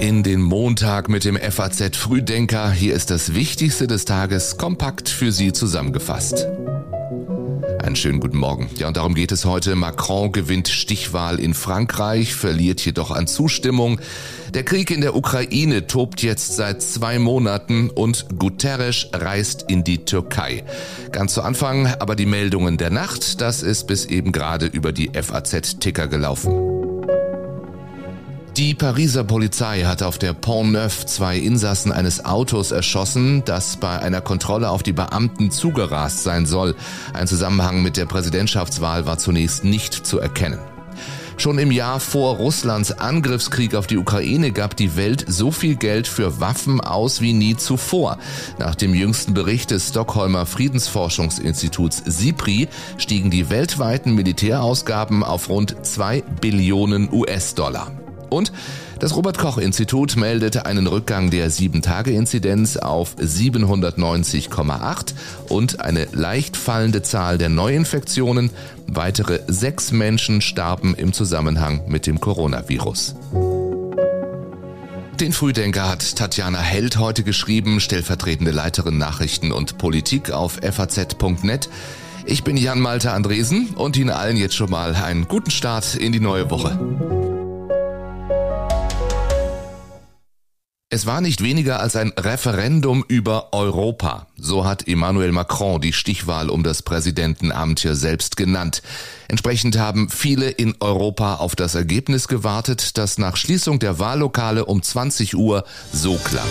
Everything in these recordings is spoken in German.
In den Montag mit dem FAZ Frühdenker. Hier ist das Wichtigste des Tages kompakt für Sie zusammengefasst. Einen schönen guten Morgen. Ja, und darum geht es heute. Macron gewinnt Stichwahl in Frankreich, verliert jedoch an Zustimmung. Der Krieg in der Ukraine tobt jetzt seit zwei Monaten und Guterres reist in die Türkei. Ganz zu Anfang aber die Meldungen der Nacht. Das ist bis eben gerade über die FAZ-Ticker gelaufen. Die Pariser Polizei hat auf der Pont Neuf zwei Insassen eines Autos erschossen, das bei einer Kontrolle auf die Beamten zugerast sein soll. Ein Zusammenhang mit der Präsidentschaftswahl war zunächst nicht zu erkennen. Schon im Jahr vor Russlands Angriffskrieg auf die Ukraine gab die Welt so viel Geld für Waffen aus wie nie zuvor. Nach dem jüngsten Bericht des Stockholmer Friedensforschungsinstituts SIPRI stiegen die weltweiten Militärausgaben auf rund zwei Billionen US-Dollar. Und das Robert Koch Institut meldete einen Rückgang der 7-Tage-Inzidenz auf 790,8 und eine leicht fallende Zahl der Neuinfektionen. Weitere sechs Menschen starben im Zusammenhang mit dem Coronavirus. Den Frühdenker hat Tatjana Held heute geschrieben, stellvertretende Leiterin Nachrichten und Politik auf faz.net. Ich bin Jan Malte Andresen und Ihnen allen jetzt schon mal einen guten Start in die neue Woche. Es war nicht weniger als ein Referendum über Europa. So hat Emmanuel Macron die Stichwahl um das Präsidentenamt hier selbst genannt. Entsprechend haben viele in Europa auf das Ergebnis gewartet, das nach Schließung der Wahllokale um 20 Uhr so klang.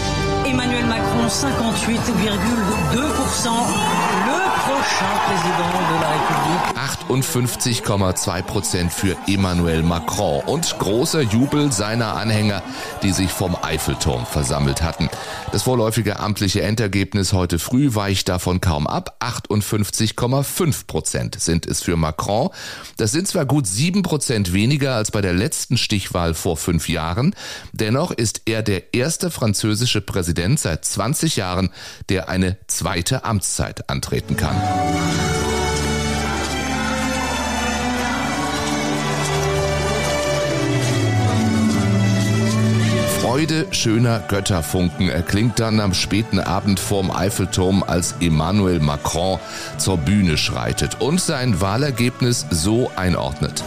Emmanuel Macron 58,2 58,2 Prozent für Emmanuel Macron und großer Jubel seiner Anhänger, die sich vom Eiffelturm versammelt hatten. Das vorläufige amtliche Endergebnis heute früh weicht davon kaum ab. 58,5 Prozent sind es für Macron. Das sind zwar gut sieben Prozent weniger als bei der letzten Stichwahl vor fünf Jahren. Dennoch ist er der erste französische Präsident seit 20 Jahren, der eine zweite Amtszeit antreten kann. Freude schöner Götterfunken erklingt dann am späten Abend vorm Eiffelturm, als Emmanuel Macron zur Bühne schreitet und sein Wahlergebnis so einordnet.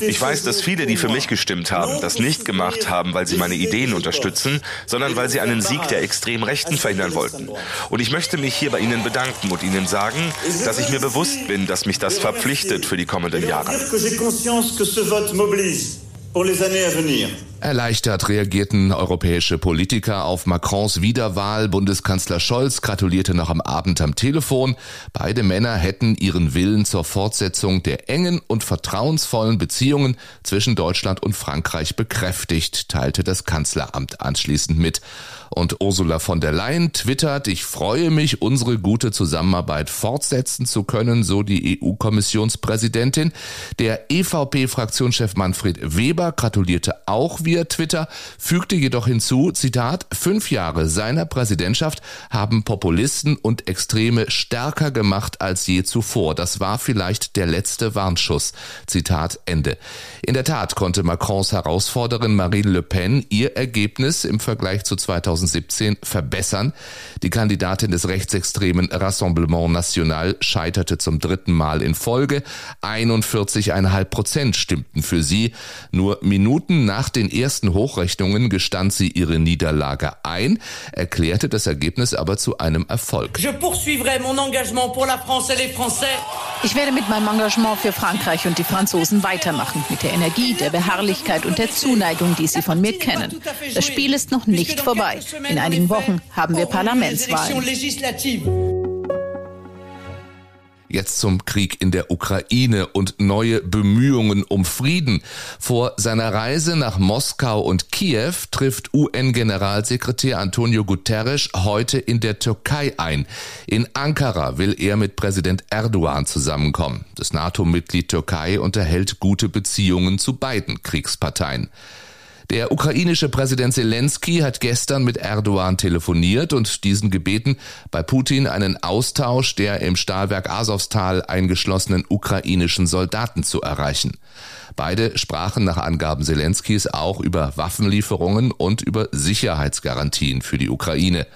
Ich weiß, dass viele, die für mich gestimmt haben, das nicht gemacht haben, weil sie meine Ideen unterstützen, sondern weil sie einen Sieg der extrem Rechten verhindern wollten. Und ich möchte mich hier bei Ihnen bedanken und Ihnen sagen, dass ich mir bewusst bin, dass mich das verpflichtet für die kommenden Jahre. pour les années à venir. Erleichtert reagierten europäische Politiker auf Macrons Wiederwahl. Bundeskanzler Scholz gratulierte noch am Abend am Telefon. Beide Männer hätten ihren Willen zur Fortsetzung der engen und vertrauensvollen Beziehungen zwischen Deutschland und Frankreich bekräftigt, teilte das Kanzleramt anschließend mit. Und Ursula von der Leyen twittert, ich freue mich, unsere gute Zusammenarbeit fortsetzen zu können, so die EU-Kommissionspräsidentin. Der EVP-Fraktionschef Manfred Weber gratulierte auch via Twitter, fügte jedoch hinzu, Zitat, fünf Jahre seiner Präsidentschaft haben Populisten und Extreme stärker gemacht als je zuvor. Das war vielleicht der letzte Warnschuss. Zitat Ende. In der Tat konnte Macrons Herausforderin Marine Le Pen ihr Ergebnis im Vergleich zu 2017 verbessern. Die Kandidatin des rechtsextremen Rassemblement National scheiterte zum dritten Mal in Folge. 41,5 Prozent stimmten für sie. Nur Minuten nach den ersten Hochrechnungen gestand sie ihre Niederlage ein, erklärte das Ergebnis aber zu einem Erfolg. Ich werde mit meinem Engagement für Frankreich und die Franzosen weitermachen, mit der Energie, der Beharrlichkeit und der Zuneigung, die sie von mir kennen. Das Spiel ist noch nicht vorbei. In einigen Wochen haben wir Parlamentswahlen. Jetzt zum Krieg in der Ukraine und neue Bemühungen um Frieden. Vor seiner Reise nach Moskau und Kiew trifft UN-Generalsekretär Antonio Guterres heute in der Türkei ein. In Ankara will er mit Präsident Erdogan zusammenkommen. Das NATO-Mitglied Türkei unterhält gute Beziehungen zu beiden Kriegsparteien. Der ukrainische Präsident Zelensky hat gestern mit Erdogan telefoniert und diesen gebeten, bei Putin einen Austausch der im Stahlwerk Asowstal eingeschlossenen ukrainischen Soldaten zu erreichen. Beide sprachen nach Angaben Zelenskys auch über Waffenlieferungen und über Sicherheitsgarantien für die Ukraine.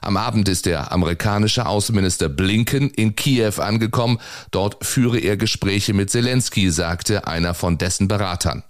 Am Abend ist der amerikanische Außenminister Blinken in Kiew angekommen. Dort führe er Gespräche mit Zelensky, sagte einer von dessen Beratern.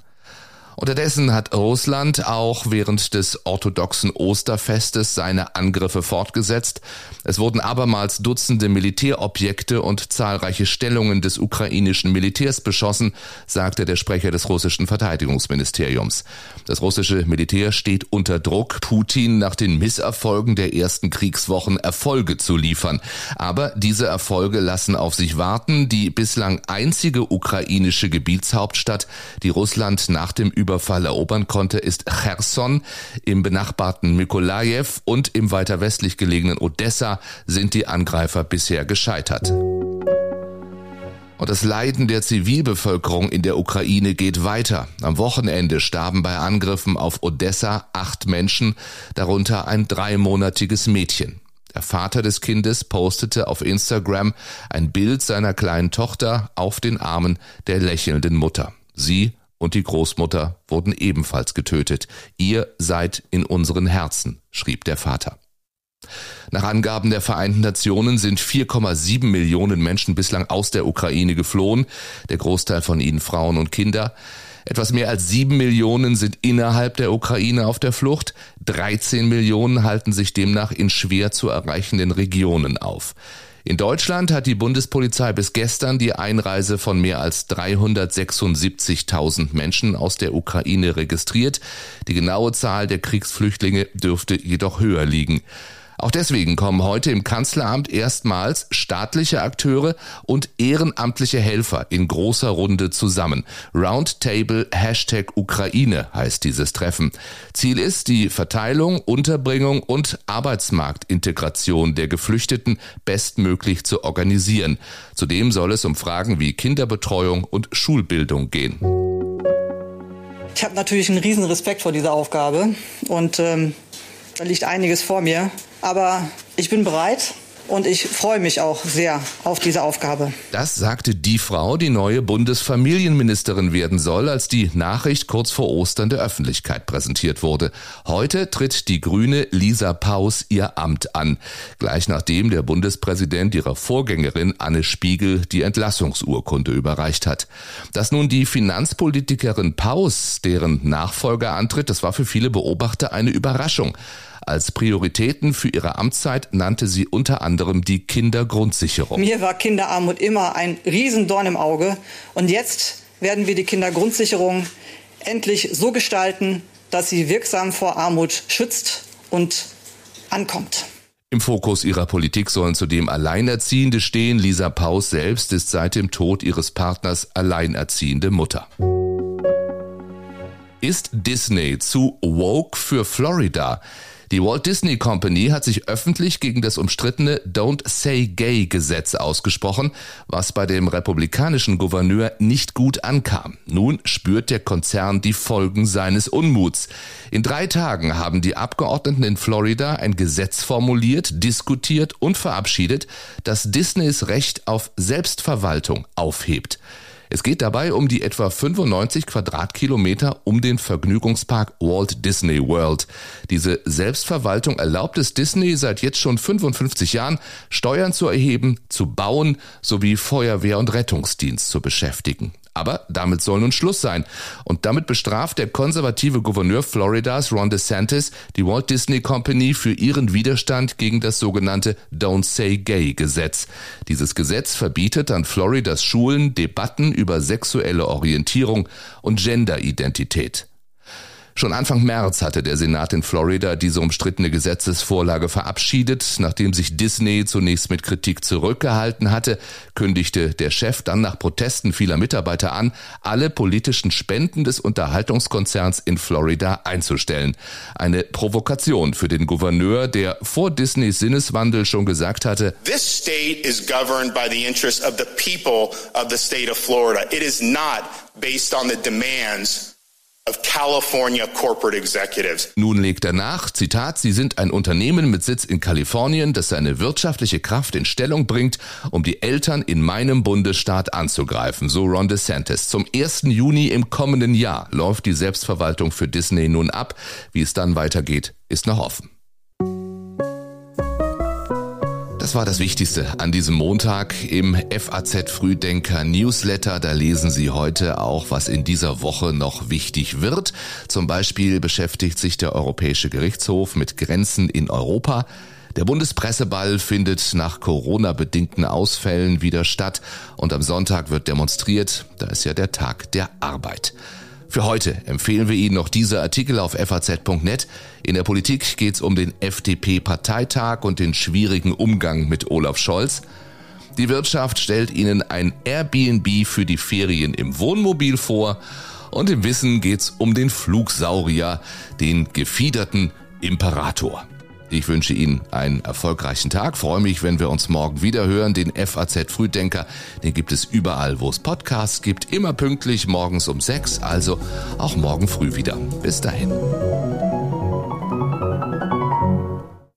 Unterdessen hat Russland auch während des orthodoxen Osterfestes seine Angriffe fortgesetzt. Es wurden abermals Dutzende Militärobjekte und zahlreiche Stellungen des ukrainischen Militärs beschossen, sagte der Sprecher des russischen Verteidigungsministeriums. Das russische Militär steht unter Druck, Putin nach den Misserfolgen der ersten Kriegswochen Erfolge zu liefern. Aber diese Erfolge lassen auf sich warten. Die bislang einzige ukrainische Gebietshauptstadt, die Russland nach dem Überfall erobern konnte, ist Cherson. Im benachbarten Mykolajew und im weiter westlich gelegenen Odessa sind die Angreifer bisher gescheitert. Und das Leiden der Zivilbevölkerung in der Ukraine geht weiter. Am Wochenende starben bei Angriffen auf Odessa acht Menschen, darunter ein dreimonatiges Mädchen. Der Vater des Kindes postete auf Instagram ein Bild seiner kleinen Tochter auf den Armen der lächelnden Mutter. Sie und die Großmutter wurden ebenfalls getötet. Ihr seid in unseren Herzen, schrieb der Vater. Nach Angaben der Vereinten Nationen sind 4,7 Millionen Menschen bislang aus der Ukraine geflohen, der Großteil von ihnen Frauen und Kinder. Etwas mehr als sieben Millionen sind innerhalb der Ukraine auf der Flucht, 13 Millionen halten sich demnach in schwer zu erreichenden Regionen auf. In Deutschland hat die Bundespolizei bis gestern die Einreise von mehr als 376.000 Menschen aus der Ukraine registriert. Die genaue Zahl der Kriegsflüchtlinge dürfte jedoch höher liegen. Auch deswegen kommen heute im Kanzleramt erstmals staatliche Akteure und ehrenamtliche Helfer in großer Runde zusammen. Roundtable Hashtag Ukraine heißt dieses Treffen. Ziel ist die Verteilung, Unterbringung und Arbeitsmarktintegration der Geflüchteten bestmöglich zu organisieren. Zudem soll es um Fragen wie Kinderbetreuung und Schulbildung gehen. Ich habe natürlich einen riesen Respekt vor dieser Aufgabe und ähm, da liegt einiges vor mir. Aber ich bin bereit und ich freue mich auch sehr auf diese Aufgabe. Das sagte die Frau, die neue Bundesfamilienministerin werden soll, als die Nachricht kurz vor Ostern der Öffentlichkeit präsentiert wurde. Heute tritt die Grüne Lisa Paus ihr Amt an, gleich nachdem der Bundespräsident ihrer Vorgängerin Anne Spiegel die Entlassungsurkunde überreicht hat. Dass nun die Finanzpolitikerin Paus deren Nachfolger antritt, das war für viele Beobachter eine Überraschung. Als Prioritäten für ihre Amtszeit nannte sie unter anderem die Kindergrundsicherung. Mir war Kinderarmut immer ein Riesendorn im Auge. Und jetzt werden wir die Kindergrundsicherung endlich so gestalten, dass sie wirksam vor Armut schützt und ankommt. Im Fokus ihrer Politik sollen zudem Alleinerziehende stehen. Lisa Paus selbst ist seit dem Tod ihres Partners alleinerziehende Mutter. Ist Disney zu woke für Florida? Die Walt Disney Company hat sich öffentlich gegen das umstrittene Don't Say Gay Gesetz ausgesprochen, was bei dem republikanischen Gouverneur nicht gut ankam. Nun spürt der Konzern die Folgen seines Unmuts. In drei Tagen haben die Abgeordneten in Florida ein Gesetz formuliert, diskutiert und verabschiedet, das Disneys Recht auf Selbstverwaltung aufhebt. Es geht dabei um die etwa 95 Quadratkilometer um den Vergnügungspark Walt Disney World. Diese Selbstverwaltung erlaubt es Disney seit jetzt schon 55 Jahren, Steuern zu erheben, zu bauen sowie Feuerwehr und Rettungsdienst zu beschäftigen. Aber damit soll nun Schluss sein. Und damit bestraft der konservative Gouverneur Floridas Ron DeSantis die Walt Disney Company für ihren Widerstand gegen das sogenannte Don't Say Gay Gesetz. Dieses Gesetz verbietet an Floridas Schulen Debatten über sexuelle Orientierung und Genderidentität. Schon Anfang März hatte der Senat in Florida diese umstrittene Gesetzesvorlage verabschiedet. Nachdem sich Disney zunächst mit Kritik zurückgehalten hatte, kündigte der Chef dann nach Protesten vieler Mitarbeiter an, alle politischen Spenden des Unterhaltungskonzerns in Florida einzustellen. Eine Provokation für den Gouverneur, der vor Disneys Sinneswandel schon gesagt hatte, This state is governed by the interests of the people of the state of Florida. It is not based on the demands Nun legt er nach, Zitat, Sie sind ein Unternehmen mit Sitz in Kalifornien, das seine wirtschaftliche Kraft in Stellung bringt, um die Eltern in meinem Bundesstaat anzugreifen, so Ron DeSantis. Zum 1. Juni im kommenden Jahr läuft die Selbstverwaltung für Disney nun ab. Wie es dann weitergeht, ist noch offen. Das war das Wichtigste an diesem Montag im FAZ Frühdenker Newsletter. Da lesen Sie heute auch, was in dieser Woche noch wichtig wird. Zum Beispiel beschäftigt sich der Europäische Gerichtshof mit Grenzen in Europa. Der Bundespresseball findet nach Corona-bedingten Ausfällen wieder statt und am Sonntag wird demonstriert. Da ist ja der Tag der Arbeit. Für heute empfehlen wir Ihnen noch diese Artikel auf faz.net. In der Politik geht es um den FDP-Parteitag und den schwierigen Umgang mit Olaf Scholz. Die Wirtschaft stellt Ihnen ein Airbnb für die Ferien im Wohnmobil vor. Und im Wissen geht es um den Flugsaurier, den gefiederten Imperator. Ich wünsche Ihnen einen erfolgreichen Tag. Freue mich, wenn wir uns morgen wieder hören. Den FAZ Frühdenker, den gibt es überall, wo es Podcasts gibt. Immer pünktlich morgens um sechs, also auch morgen früh wieder. Bis dahin.